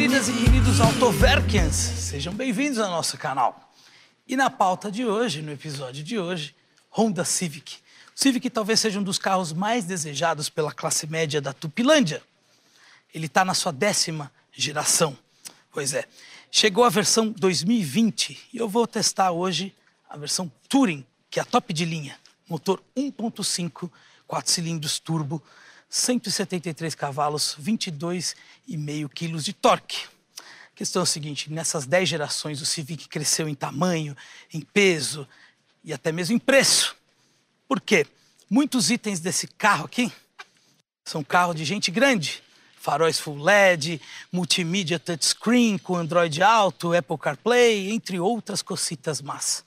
queridas e queridos Autoverkens, sejam bem-vindos ao nosso canal. E na pauta de hoje, no episódio de hoje, Honda Civic. O Civic talvez seja um dos carros mais desejados pela classe média da Tupilândia. Ele está na sua décima geração. Pois é, chegou a versão 2020 e eu vou testar hoje a versão Touring, que é a top de linha. Motor 1.5, 4 cilindros turbo, 173 cavalos, 22,5 quilos de torque. A questão é a seguinte: nessas 10 gerações, o Civic cresceu em tamanho, em peso e até mesmo em preço. Por quê? Muitos itens desse carro aqui são carro de gente grande. Faróis full LED, multimídia touchscreen com Android Auto, Apple CarPlay, entre outras cocitas más.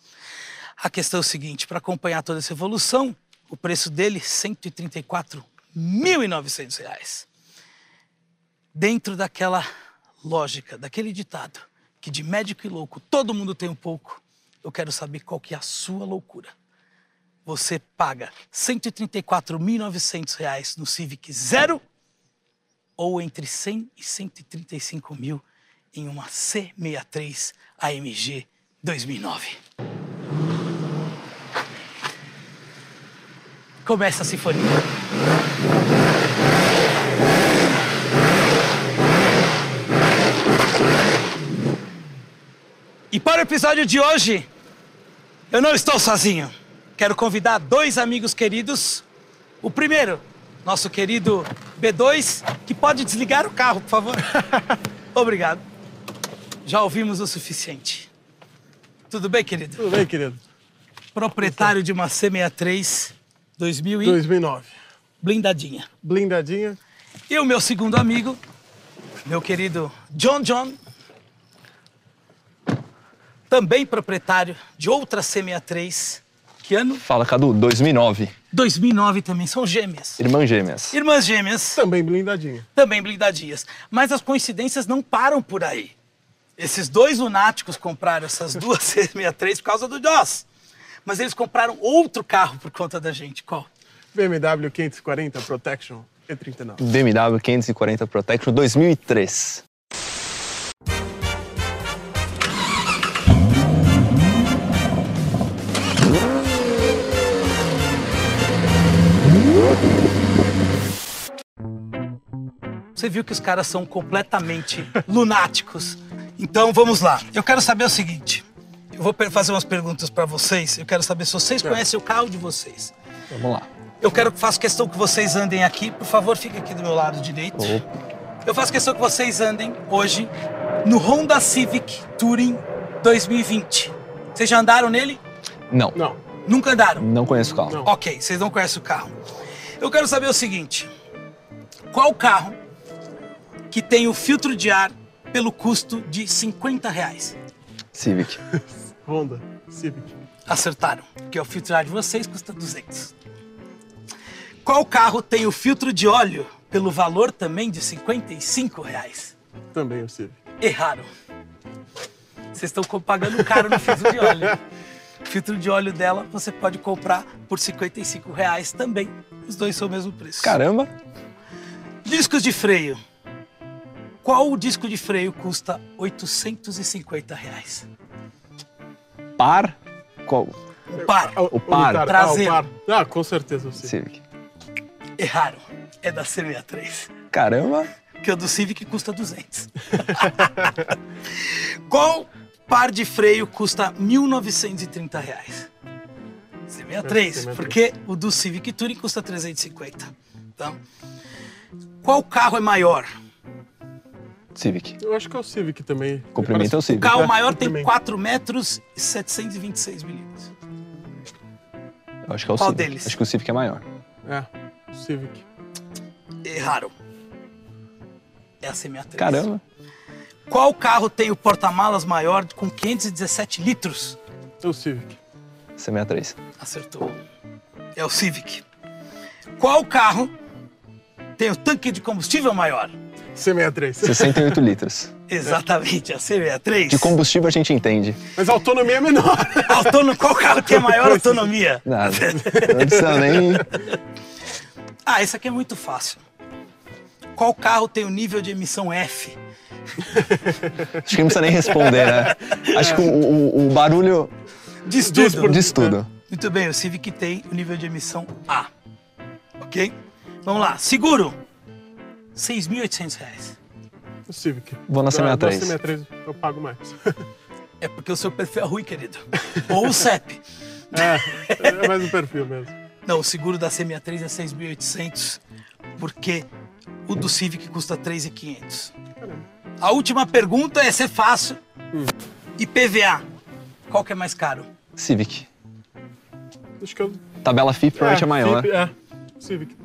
A questão é o seguinte, para acompanhar toda essa evolução, o preço dele, 134 R$ 1.900. Dentro daquela lógica, daquele ditado, que de médico e louco todo mundo tem um pouco, eu quero saber qual que é a sua loucura. Você paga R$ 134.900 no Civic Zero ou entre 100 e 135 mil em uma C63 AMG 2009? Começa a sinfonia. E para o episódio de hoje, eu não estou sozinho. Quero convidar dois amigos queridos. O primeiro, nosso querido B2, que pode desligar o carro, por favor. Obrigado. Já ouvimos o suficiente. Tudo bem, querido? Tudo bem, querido? Proprietário de uma C63 2000 e 2009. blindadinha. Blindadinha. E o meu segundo amigo, meu querido John John, também proprietário de outra C63. Que ano? Fala, Cadu, 2009. 2009 também, são gêmeas. Irmãs gêmeas. Irmãs gêmeas, Também blindadinha. também blindadinhas. Mas as coincidências não param por aí. Esses dois lunáticos compraram essas duas C63 por causa do Joss. Mas eles compraram outro carro por conta da gente. Qual? BMW 540 Protection E39. BMW 540 Protection 2003. Você viu que os caras são completamente lunáticos. Então vamos lá. Eu quero saber o seguinte. Eu vou fazer umas perguntas para vocês. Eu quero saber se vocês conhecem o carro de vocês. Vamos lá. Eu quero faço questão que vocês andem aqui. Por favor, fique aqui do meu lado direito. Eu faço questão que vocês andem hoje no Honda Civic Touring 2020. Vocês já andaram nele? Não, Não. Nunca andaram? não conheço o carro. Não. Ok, vocês não conhecem o carro. Eu quero saber o seguinte: qual carro que tem o filtro de ar pelo custo de 50 reais? Civic. Honda Civic. Acertaram, porque o filtro de ar de vocês custa 200. Qual carro tem o filtro de óleo pelo valor também de 55 reais? Também o Civic. Erraram. Vocês estão pagando caro no filtro de óleo. O filtro de óleo dela você pode comprar por 55 reais também. Os dois são o mesmo preço. Caramba. Discos de freio. Qual o disco de freio custa 850 reais? Par. Qual? O par. Ah, O par. Ah, Traseiro. o par. Ah, com certeza o Civic. Erraram. É da C63. Caramba. Que o do Civic custa 200. Qual par de freio custa 1.930 reais? C63. C63. Porque o do Civic Touring custa 350. Então, qual carro é maior? Civic. Eu acho que é o Civic também. Cumprimento é o O Civic. carro É, maior tem também. 4 metros e 726 milímetros. Eu acho que é o Qual Civic. deles? Acho que o Civic é maior. É, o Civic. Erraram. É a C63. Caramba. Qual carro tem o porta-malas maior com 517 litros? É o Civic. C63. Acertou. É o Civic. Qual carro tem o tanque de combustível maior? C63. 68 litros. Exatamente, a C63. De combustível a gente entende. Mas a autonomia é menor. Autono... Qual carro tem a maior autonomia? Nada. Não precisa nem. Ah, esse aqui é muito fácil. Qual carro tem o nível de emissão F? Acho que não precisa nem responder, né? Acho que o, o- o barulho Diz Diz tudo. por- diz tudo. Muito bem, o Civic tem o nível de emissão A. Ok? Vamos lá. Seguro. 6.800 reais. O Civic. Vou na Da- CMA da 3. CMA 3 eu pago mais. É porque o seu perfil é ruim, querido. Ou o CEP. É, é mais um perfil mesmo. Não, o seguro da C63 é 6.800, porque o do Civic custa 3.500. Caramba. A última pergunta é ser fácil. IPVA. Qual que é mais caro? Civic. Acho que eu. Tabela FIP provavelmente é, maior. Civic, É, Civic.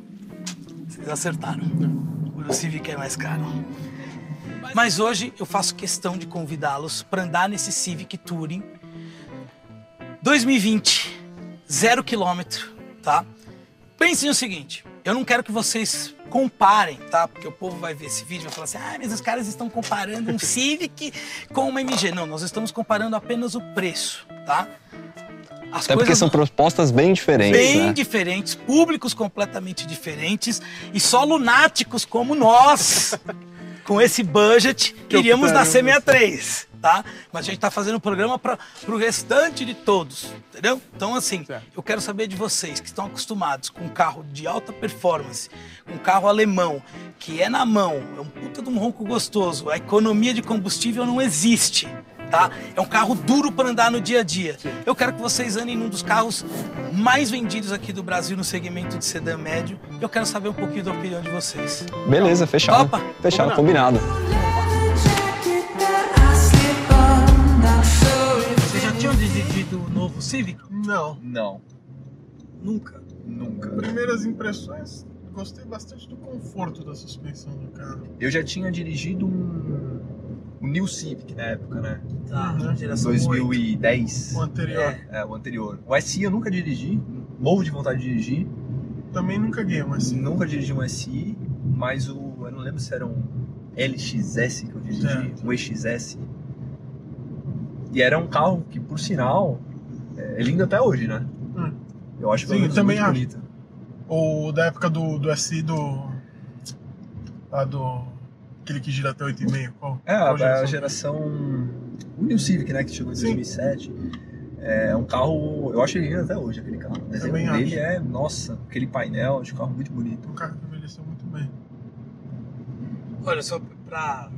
Vocês acertaram. O Civic é mais caro. Mas hoje eu faço questão de convidá-los para andar nesse Civic Touring 2020, zero quilômetro, tá? Pensem no seguinte, eu não quero que vocês comparem, tá? Porque o povo vai ver esse vídeo e vai falar assim, ah, mas os caras estão comparando um Civic com uma MG. Não, nós estamos comparando apenas o preço, tá? As Até porque são propostas bem diferentes, bem né? diferentes, públicos completamente diferentes e só lunáticos como nós, com esse budget, Que iríamos na optaremos. C63, tá? Mas a gente tá fazendo um programa para o restante de todos, entendeu? Então, assim, Certo. eu quero saber de vocês que estão acostumados com um carro de alta performance, um carro alemão, que é na mão, é um puta de um ronco gostoso, a economia de combustível não existe. Tá? É um carro duro para andar no dia a dia. Eu quero que vocês andem num dos carros mais vendidos aqui do Brasil no segmento de sedã médio. Eu quero saber um pouquinho da opinião de vocês. Beleza, fechado. Topa? Fechado, Combinado. combinado. Vocês já tinham dirigido o novo Civic? Não. Não, Nunca. nunca. Primeiras impressões, gostei bastante do conforto da suspensão do carro. Eu já tinha dirigido um, um New Civic na época, né? Tá, Uhum. geração 8. 2010. O anterior. É. É, o anterior. O SI eu nunca dirigi, morro de vontade de dirigir. Também nunca ganhei, mas sim. Nunca dirigi um SI, mas o. Eu não lembro se era um LXS que eu dirigi, Certo. um EXS. E era um carro que, por sinal, é lindo até hoje, né? Hum. Eu acho que Sim, também muito acho. bonito. Ou da época do, do SI do. Lá do. Aquele que gira até 8,5. Qual? É, qual a, geração. O New Civic, né, que chegou em Sim. 2007. É um carro. Eu acho ele lindo até hoje, aquele carro. O desenho Também dele acho. é, nossa, aquele painel, acho um carro muito bonito. Um carro que envelheceu muito bem. Olha, só pra.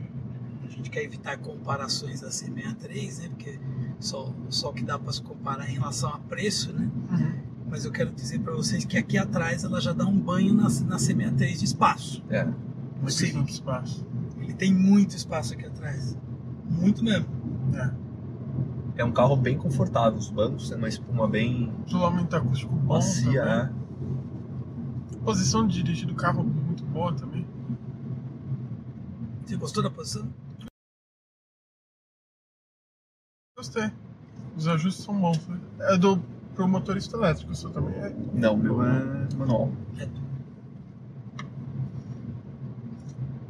A gente quer evitar comparações da C63, né? Porque só, só o que dá pra se comparar em relação a preço, né? Uhum. Mas eu quero dizer pra vocês que aqui atrás ela já dá um banho na, na C63 de espaço. É. O Uma questão Civic. de espaço. Tem muito espaço aqui atrás. Muito mesmo. É. É um carro bem confortável, os bancos têm uma espuma bem Isolamento acústico bom. macia, né? Posição de dirigir do carro muito boa também. Você gostou da posição? Gostei. Os ajustes são bons. né? É do pro motorista elétrico, o seu também é. Não, o meu é manual.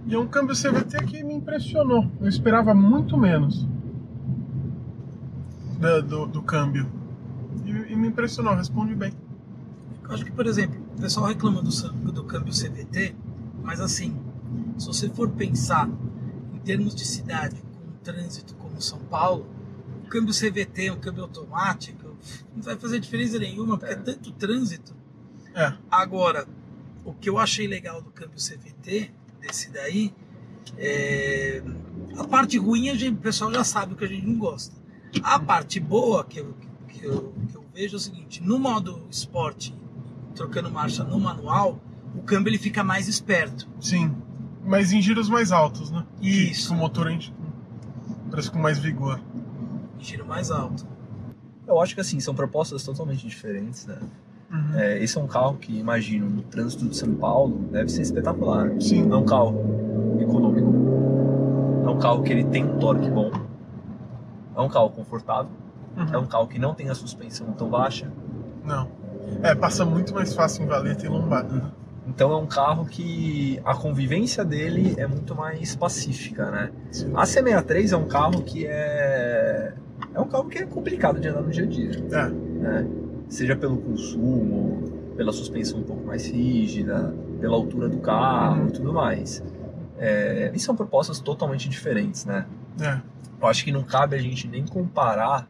E é um câmbio CVT que me impressionou. Eu esperava muito menos da- do, do câmbio. E, e me impressionou, responde bem. Eu acho que, por exemplo, o pessoal reclama do, do câmbio CVT, mas assim, se você for pensar em termos de cidade, com um trânsito como São Paulo, o câmbio CVT, um câmbio automático, não vai fazer diferença nenhuma, porque é, tanto trânsito. É. Agora, o que eu achei legal do câmbio CVT, desse daí, é... a parte ruim a gente- o pessoal já sabe o que a gente não gosta. A parte boa que eu, que eu, que eu vejo é o seguinte: no modo esporte, trocando marcha no manual, o câmbio ele fica mais esperto. Sim. Mas em giros mais altos, né? Isso. Com o motor a gente parece com mais vigor. Giro mais alto. Eu acho que assim, são propostas totalmente diferentes, né? Uhum. É, esse é um carro que, imagino, no trânsito de São Paulo, deve ser espetacular. Sim. Não é um carro econômico. É um carro que ele tem um torque bom. É um carro confortável. Uhum. É um carro que não tem a suspensão tão baixa. Não. É, passa muito mais fácil em valeta e lombada. né? Então é um carro que a convivência dele é muito mais pacífica, né? Sim. A C63 é um carro que é é um carro que é complicado de andar no dia a dia, É. né? Seja pelo consumo, pela suspensão um pouco mais rígida, pela altura do carro e tudo mais. É, e são propostas totalmente diferentes, né? É. Eu acho que não cabe a gente nem comparar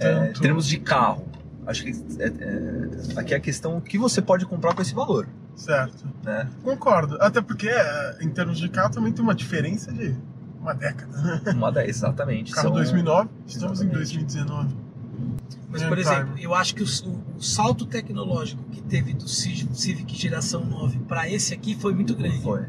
é, em termos de carro. Acho que é, é, aqui é a questão o que você pode comprar com esse valor, Certo. né? Concordo. Até porque, é, em termos de carro, também tem uma diferença de uma década. Uma da, exatamente. Carro são- 2009, estamos em Exatamente. 2019. Mas, É, por exemplo, eu acho que o, o- o salto tecnológico que teve do Ci- Civic geração 9 para esse aqui foi muito grande. Foi.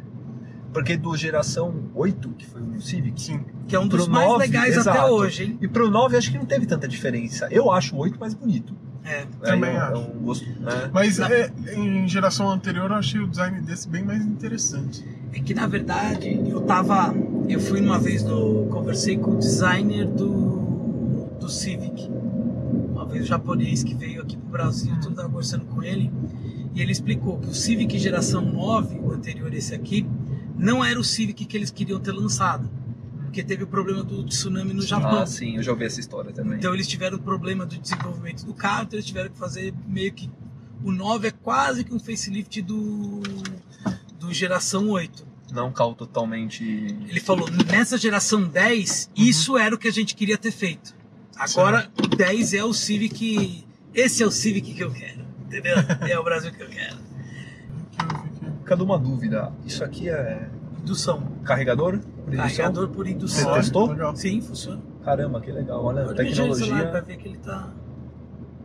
Porque do geração 8, que foi o Civic, Sim. Que é um dos mais 9, legais até exato. hoje, hein? E pro 9 acho que não teve tanta diferença. Eu acho o 8 mais bonito. É. Também é, acho. É um gosto, né? Mas Na- é, em geração anterior eu achei o design desse bem mais interessante. É que na verdade eu tava. Eu fui uma vez no. Conversei com o designer do, do Civic. Vez o japonês que veio aqui pro Brasil, eu tava conversando com ele. E ele explicou que o Civic geração 9, o anterior esse aqui, não era o Civic que eles queriam ter lançado. Porque teve o problema do tsunami no Japão. Ah, sim, eu já ouvi essa história também. Então eles tiveram problema do desenvolvimento do carro, então eles tiveram que fazer meio que. O 9 é quase que um facelift do, do geração 8. Não carro totalmente. Ele falou, nessa geração 10, isso era o que a gente queria ter feito. Agora, o 10 é o Civic. Esse é o Civic que eu quero. Entendeu? É o Brasil que eu quero. Cadê uma dúvida? Isso aqui é Indução. carregador? por indução? Carregador por Você indução. Olha, testou? legal. Sim, funciona. Caramba, que legal. Olha, Pode no celular pra tecnologia. ver que ele tá.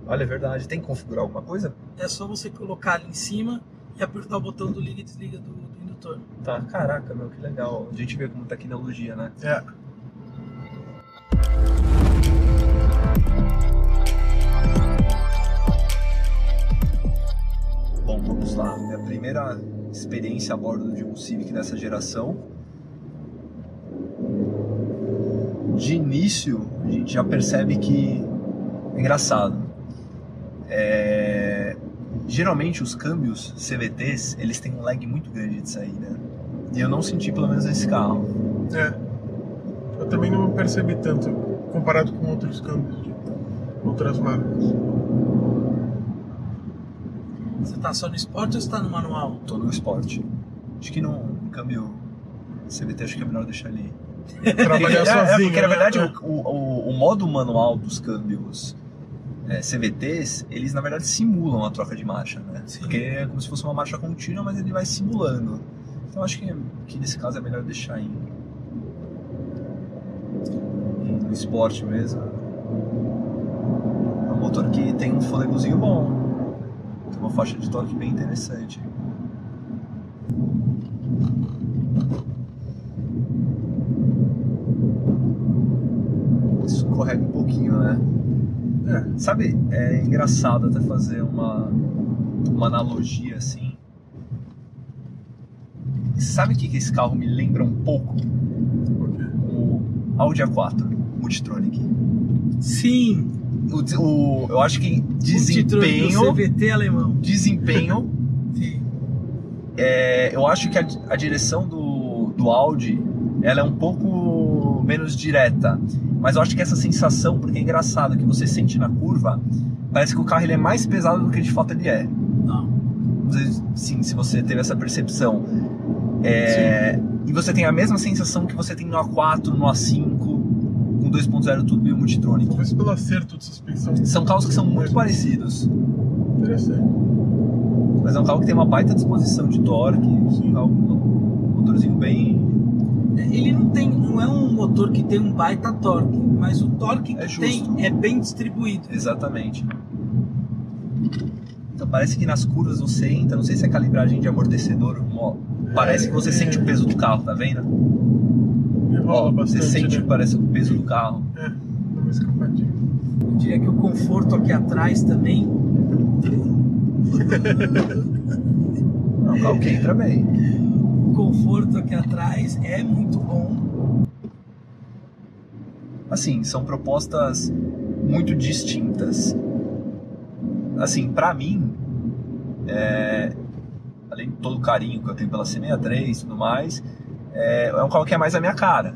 Olha, é verdade. Tem que configurar alguma coisa? É só você colocar ali em cima e apertar o botão do liga e desliga do, do indutor. Tá, caraca, meu, que legal. A gente vê como tecnologia, né? É. Lá. Minha primeira experiência a bordo de um Civic dessa geração. De início, a gente já percebe que é engraçado. É, Geralmente os câmbios CVTs, eles têm um lag muito grande de saída. E eu não senti pelo menos nesse carro. É. Eu também não percebi tanto comparado com outros câmbios de outras marcas. Você tá só no esporte ou você tá no manual? Tô no esporte. Acho que no câmbio CVT acho que é melhor deixar ali. Trabalhar é, sozinho. É, porque na né? verdade É. o, o, o modo manual dos câmbios é, CVTs, eles na verdade simulam a troca de marcha, né? Sim. Porque é como se fosse uma marcha contínua, mas ele vai simulando. Então acho que, que nesse caso é melhor deixar em, em- no esporte mesmo. É um motor que tem um fôlegozinho bom. Tem uma faixa de torque bem interessante. Escorrega um pouquinho, né? É. Sabe, é engraçado até fazer uma, uma analogia assim. Sabe o que, que esse carro me lembra um pouco? Por quê? O Audi A4 Multitronic. Sim. O, o- eu acho que desempenho, CVT alemão. desempenho, Sim. é, eu acho que a, a direção do, do Audi ela é um pouco menos direta. Mas eu acho que essa sensação, porque é engraçado, que você sente na curva, parece que o carro ele é mais pesado do que de fato ele é. Não. Sim, se você teve essa percepção. É, e você tem a mesma sensação que você tem no A4, no A5, com 2.0 turbo e o Multitronic. Talvez pelo acerto de suspensão. São carros que são muito parecidos, Interessante. mas é um carro que tem uma baita disposição de torque, Sim. um carro com um motorzinho bem. Ele não tem, não é um motor que tem um baita torque, mas o torque que É justo. tem é bem distribuído. Exatamente. Então parece que nas curvas você entra, não sei se é calibragem de amortecedor, ó, parece que você É. sente o peso do carro, tá vendo? Rola Ó, bastante. você sente, né? parece o peso do carro. É, dá uma escapadinha. Eu diria que o conforto aqui atrás também. É um carro que entra bem. O conforto aqui atrás é muito bom. assim, são propostas muito distintas. Assim, pra mim, é, além de todo o carinho que eu tenho pela C63 e tudo mais, é, é um carro que é mais a minha cara.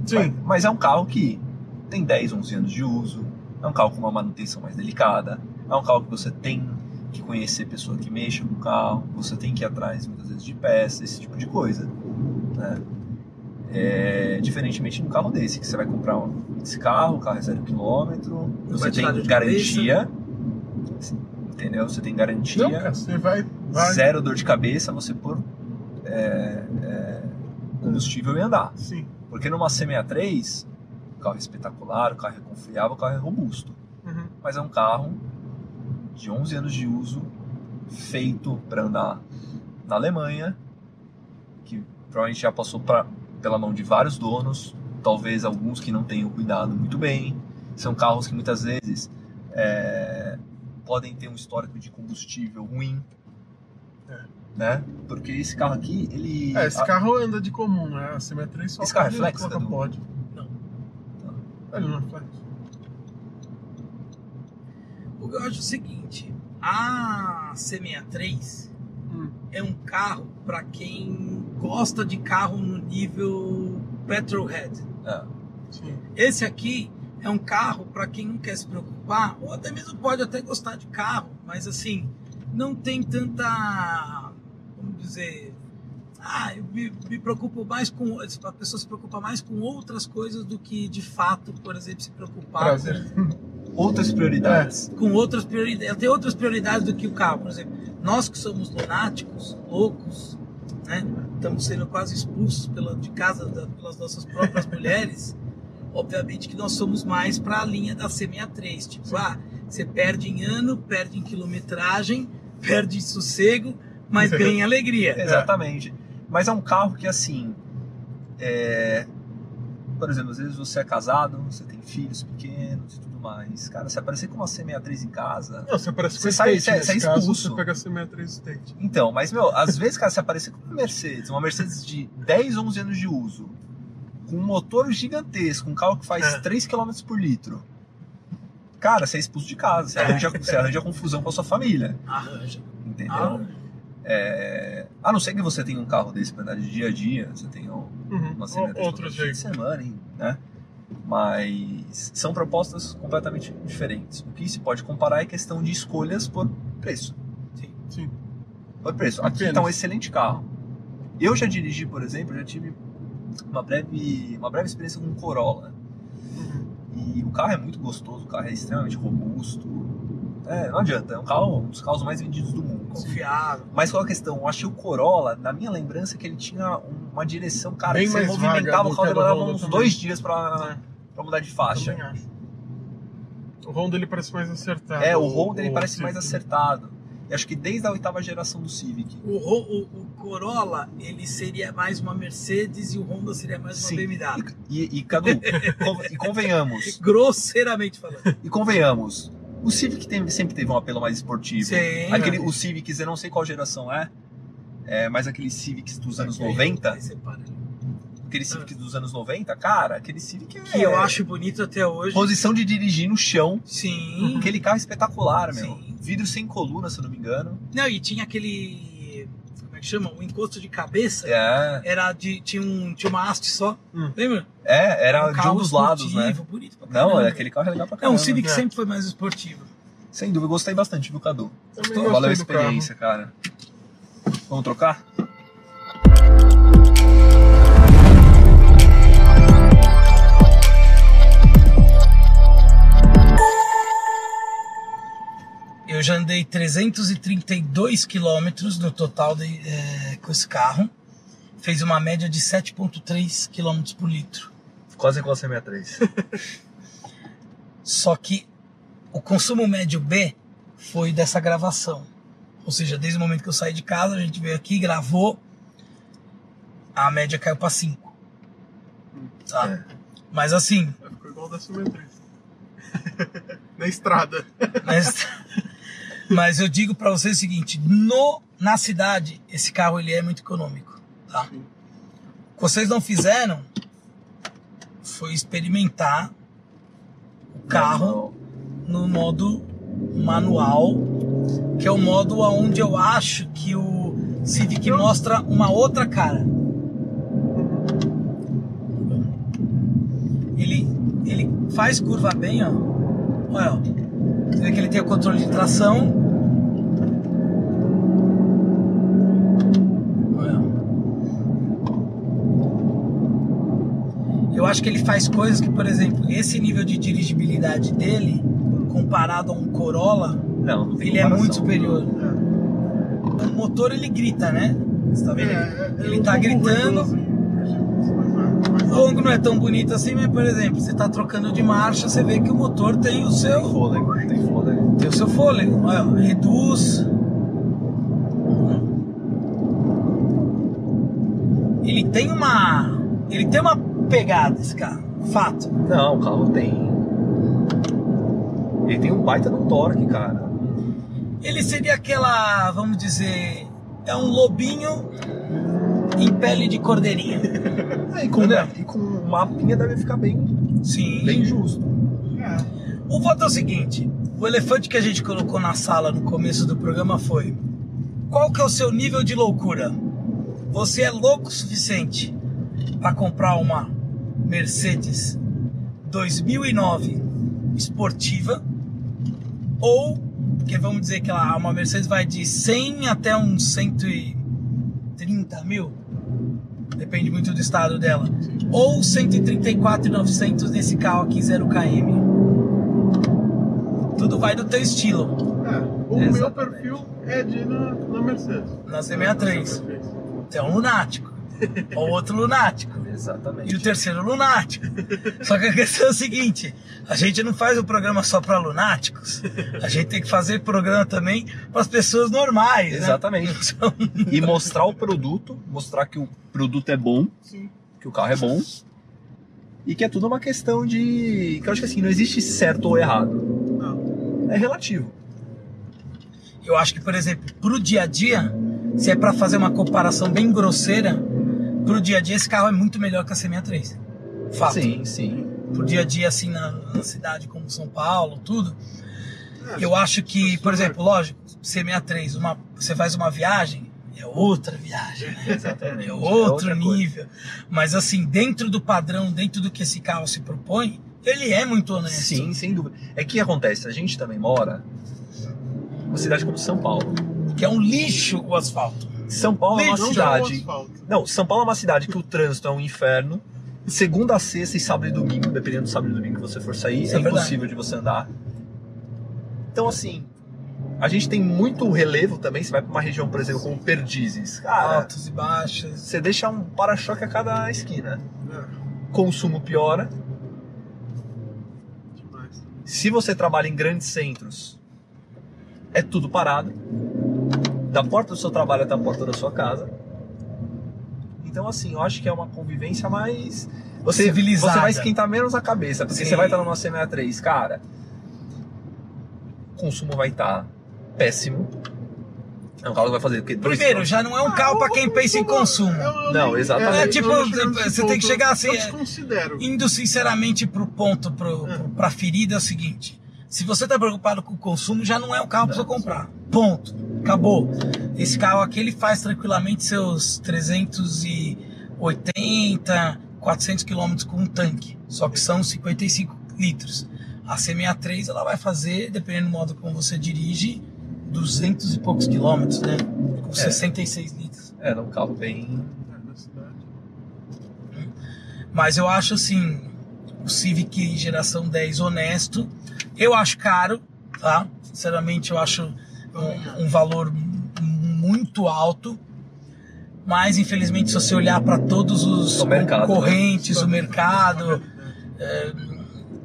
Mas, Sim, mas é um carro que tem 10, 11 anos de uso, é um carro com uma manutenção mais delicada, é um carro que você tem que conhecer pessoa que mexa com o carro, você tem que ir atrás muitas vezes de peças, esse tipo de coisa. Né? É, diferentemente no carro desse, que você vai comprar um- esse carro, o carro é zero quilômetro, você tem de garantia, entendeu? Você tem garantia, Não, cara, você vai. vai zero dor de cabeça, você pôr é, é, combustível e andar. Sim. Porque numa C63, o carro é espetacular, o carro é confiável, o carro é robusto. Uhum. Mas é um carro de 11 anos de uso, feito para andar na Alemanha, que provavelmente já passou pra, pela mão de vários donos, talvez alguns que não tenham cuidado muito bem. São carros que muitas vezes é, podem ter um histórico de combustível ruim. É. Né? Porque esse carro aqui, ele. É, esse a- carro anda de comum, né? A CM3 só Esse carro é pode flex, colocar Cadu? pode. Não. Ele não é flex. O que eu acho é o seguinte: a C63 Hum. é um carro para quem gosta de carro no nível petrolhead. é, Sim. Esse aqui é um carro para quem não quer se preocupar, ou até mesmo pode até gostar de carro, mas assim, não tem tanta, vamos dizer, ah, eu me, me preocupo mais com, a pessoa se preocupa mais com outras coisas do que de fato, por exemplo, se preocupar Prazer. outras prioridades. com outras prioridades. Ela tem outras prioridades do que o carro. Por exemplo, nós que somos lunáticos, loucos, né? Estamos sendo quase expulsos pela, de casa da- pelas nossas próprias mulheres. Obviamente que nós somos mais para a linha da C63. Tipo, ah, você perde em ano, perde em quilometragem, perde em sossego, mas ganha alegria. Exatamente. Mas é um carro que, assim. é, Por exemplo, às vezes você é casado, você tem filhos pequenos e tudo mais. Cara, se aparecer com uma C63 em casa. Não, você parece com Você a sai- State. você- você é Nesse caso, expulso. você pega a CM3 State. Então, mas, meu, às vezes, cara, se aparecer com uma Mercedes, uma Mercedes de 10, 11 anos de uso, com um motor gigantesco, um carro que faz É. 3 km por litro. Cara, você é expulso de casa, você arranja, você arranja confusão com a sua família. Arranja. Entendeu? Arranja. É, A não ser que você tenha um carro desse para andar de dia a dia, você tenha um- Uhum. uma Outros de semana, hein, né? Mas são propostas completamente diferentes. O que se pode comparar é questão de escolhas por preço. Sim. Por preço. Aqui está um excelente carro. Eu já dirigi, por exemplo, já tive uma breve, uma breve experiência com um Corolla. Uhum. E o carro é muito gostoso, o carro é extremamente robusto. É, não adianta, é um carro, um dos carros mais vendidos do mundo. Confiável. Mas qual a questão? Eu achei o Corolla, na minha lembrança, que ele tinha um- uma direção, cara, Bem que você movimentava o carro, demorava uns também. dois dias pra, É, pra mudar de faixa. também acho. O Honda ele parece mais acertado. É, o Honda ele parece Civic. mais acertado. E acho que desde a oitava geração do Civic. O, o- o Corolla, ele seria mais uma Mercedes e o Honda seria mais uma Sim. BMW. E, e Cadu, con- e convenhamos, Grosseiramente falando. e convenhamos, o Civic tem- sempre teve um apelo mais esportivo. Sim. Aquele, o Civics, eu não sei qual geração é, é mas aqueles Civics dos anos 90, Aí você para aquele Civic dos anos 90, cara, aquele Civic é Que eu acho bonito até hoje. posição de dirigir no chão. Sim. Aquele carro é espetacular, meu. Sim. Vidro sem coluna, se eu não me engano. Não, e tinha aquele. É que chama? O encosto de cabeça. É, Era de. Tinha, um, tinha uma haste só. Hum. Lembra? é era de um dos lados, né? Bonito pra Não, caramba. é, aquele carro é legal pra caramba. o Civic É. sempre foi mais esportivo. Sem dúvida, eu gostei bastante, viu, Cadu? Valeu a carro. experiência, cara. Vamos trocar? Já andei 332 quilômetros no total de, é, com esse carro. Fez uma média de 7,3 quilômetros por litro. Quase igual a C63. Só que o consumo médio B foi dessa gravação. Ou seja, desde o momento que eu saí de casa, a gente veio aqui, gravou, a média caiu para 5. Tá? É. Mas assim, Ficou igual da CM3. Na estrada. mas, mas eu digo para vocês o seguinte, no, na cidade, esse carro ele é muito econômico. Tá? O que vocês não fizeram foi experimentar o carro no modo manual, que é o modo onde eu acho que o Civic mostra uma outra cara. Ele, ele faz curva bem, ó. Olha, ó. Você vê que ele tem o controle de tração. Acho que ele faz coisas que, por exemplo, esse nível de dirigibilidade dele, comparado a um Corolla, Não, não tem ele é muito superior. O motor ele grita, né? Você tá vendo? É, é ele um tá gritando. mas- O longo não é tão bonito assim, mas por exemplo, você tá trocando de marcha, você vê que o motor tem o Tem seu, fôlego, tem fôlego. tem o seu fôlego, olha, reduz. Ele tem uma, ele tem uma pegada esse carro, fato. Não, o carro tem. Ele tem um baita um torque, cara. Ele seria aquela, vamos dizer, é um lobinho em pele de cordeirinha. É, e, com, Entendeu? e com mapinha deve ficar bem, Sim. bem justo. É, O voto é o seguinte: o elefante que a gente colocou na sala no começo do programa foi: qual que é o seu nível de loucura? Você é louco o suficiente para comprar uma Mercedes 2009 esportiva ou porque vamos dizer que ela, uma Mercedes vai de 100 até uns 130 mil, depende muito do estado dela, ou 134,900 nesse carro aqui 0 km. Tudo vai do teu estilo. é. O meu Exatamente. perfil é de na, na Mercedes. Na C63. Você é um lunático. Ou outro lunático. Exatamente. E o terceiro lunático. Só que a questão é o seguinte: a gente não faz o programa só para lunáticos. A gente tem que fazer programa também para as pessoas normais. né? Exatamente. Então, E mostrar o produto, mostrar que o produto é bom, Sim. que o carro é bom. E que é tudo uma questão de. Que eu acho que assim, não existe certo ou errado. Não. É relativo. eu acho que, por exemplo, pro dia a dia, se é para fazer uma comparação bem grosseira, pro dia a dia esse carro é muito melhor que a C63. Fato. Sim, sim. pro dia a dia assim na, na cidade como São Paulo, tudo. Eu acho que, por exemplo, lógico, C63, uma, você faz uma viagem, é outra viagem, né? Exatamente. é É outro coisa. nível. Mas assim, dentro do padrão, dentro do que esse carro se propõe, ele é muito honesto. Sim, sem dúvida. É que acontece, a gente também mora numa cidade como São Paulo. Que é um lixo o asfalto. São Paulo é uma cidade. Não, São Paulo é uma cidade que o trânsito é um inferno. Segunda a sexta e sábado e domingo, dependendo do sábado e domingo que você for sair, Isso é, é impossível de você andar. Então, assim, a gente tem muito relevo também. Você vai para uma região, por exemplo, como Perdizes. Cara, Altos e baixos. você deixa um para-choque a cada esquina. É, Consumo piora. demais. Se você trabalha em grandes centros, é tudo parado. Da porta do seu trabalho até a porta da sua casa. Então, assim, eu acho que é uma convivência mais. Você, Civilizada. você vai esquentar menos a cabeça, porque Sim. você vai estar numa C63, cara. O consumo vai estar péssimo. É um carro que vai fazer o quê? Dois Primeiro, já não é um carro para quem pensa em consumo. Eu- eu Não, exatamente. É, tipo, eu você tem que ponto. chegar assim, Eu é- desconsidero. Indo sinceramente pro ponto, pro, pro, pra ferida, é o seguinte: se você tá preocupado com o consumo, já não é um carro pra você comprar. Ponto. Acabou. Esse carro aqui ele faz tranquilamente seus 380, 400 quilômetros com um tanque. Só que são 55 litros. A C63 ela vai fazer, dependendo do modo como você dirige, 200 e poucos quilômetros, né? Com 66 litros. É, é um carro bem. É. Mas eu acho assim, o Civic geração 10 honesto. Eu acho caro, tá? Sinceramente, eu acho um, valor muito alto. Mas infelizmente, se você olhar para todos os O mercado, concorrentes, o mercado, é,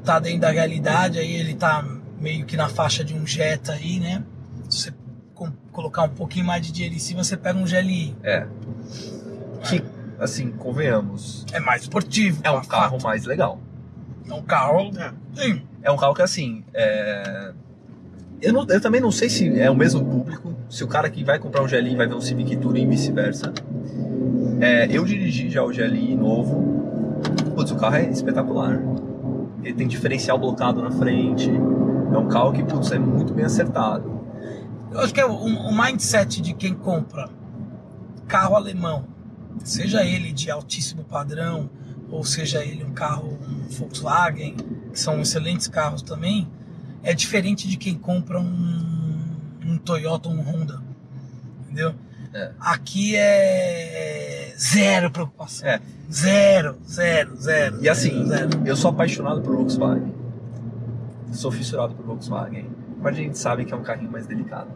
tá dentro da realidade, aí ele tá meio que na faixa de um Jetta aí, né? Se você colocar um pouquinho mais de dinheiro em cima, você pega um GLI. É. Que, assim, convenhamos. É mais esportivo. É um fato. carro mais legal. É um carro. É. Sim. É um carro que assim. é, Eu, não- eu também não sei se é o mesmo público, se o cara que vai comprar um GLI vai ver um Civic Touring e vice-versa. É, eu dirigi já o GLI novo. Putz, o carro é espetacular. Ele tem diferencial blocado na frente. É um carro que, putz, é muito bem acertado. Eu acho que é o, o mindset de quem compra carro alemão, seja ele de altíssimo padrão, ou seja ele um carro um Volkswagen, que são excelentes carros também, é diferente de quem compra um, um Toyota ou um Honda. Entendeu? É. Aqui é zero preocupação. É. Zero, zero, zero. E assim, zero. eu sou apaixonado por Volkswagen. Sou fissurado por Volkswagen. Mas a gente sabe que é um carrinho mais delicado.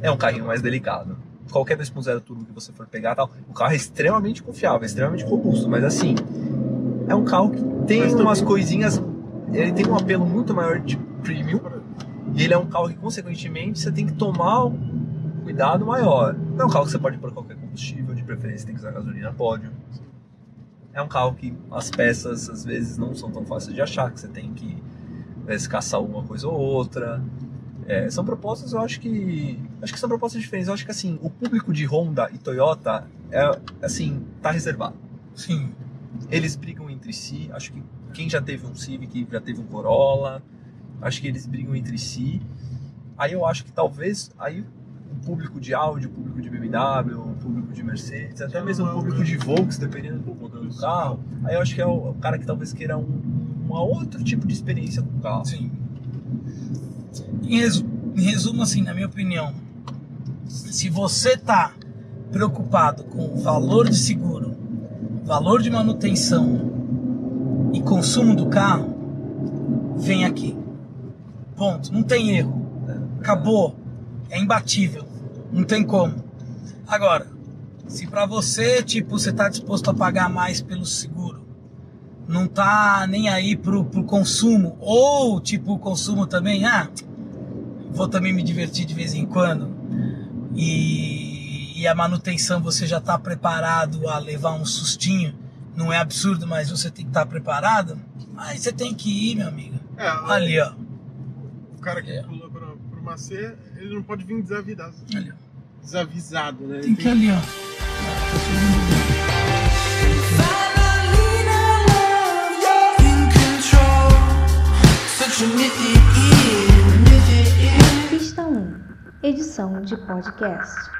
É um carrinho mais delicado. Qualquer 2.0 turbo que você for pegar, tal, o carro é extremamente confiável, é extremamente robusto, mas assim, é um carro que tem Mas umas coisinhas, ele tem um apelo muito maior de premium e ele é um carro que consequentemente você tem que tomar um cuidado maior. Não é um carro que você pode pôr qualquer combustível, de preferência tem que usar gasolina pódio. É um carro que as peças às vezes não são tão fáceis de achar, que você tem que vezes, caçar uma coisa ou outra. É, são propostas, eu acho que. Acho que são propostas diferentes. Eu acho que assim, o público de Honda e Toyota é assim, tá reservado. Sim. Eles brigam entre si. Acho que quem já teve um Civic, já teve um Corolla, acho que eles brigam entre si. Aí eu acho que talvez aí o público de Audi, o público de BMW, o público de Mercedes, até mesmo o público de Volks, dependendo do modelo do carro, aí eu acho que é o, cara que talvez queira um, uma outro tipo de experiência com o carro. Sim. Em, resu- em resumo, assim, na minha opinião, se você tá preocupado com o valor de seguro, valor de manutenção consumo do carro, vem aqui. Ponto. Não tem erro. Acabou. É imbatível. Não tem como. Agora, se pra você, tipo, você tá disposto a pagar mais pelo seguro, não tá nem aí pro, pro consumo, ou tipo, o consumo também, ah, vou também me divertir de vez em quando, e, e a manutenção você já tá preparado a levar um sustinho, não é absurdo, mas você tem que estar preparado, aí você tem que ir, meu amigo. É, Ali, ó. o cara que É. pula pra, pro Macê, ele não pode vir desavisado, Ali, ó. desavisado, né? Tem que ir ali, ó. Pista 1 Edição de podcast.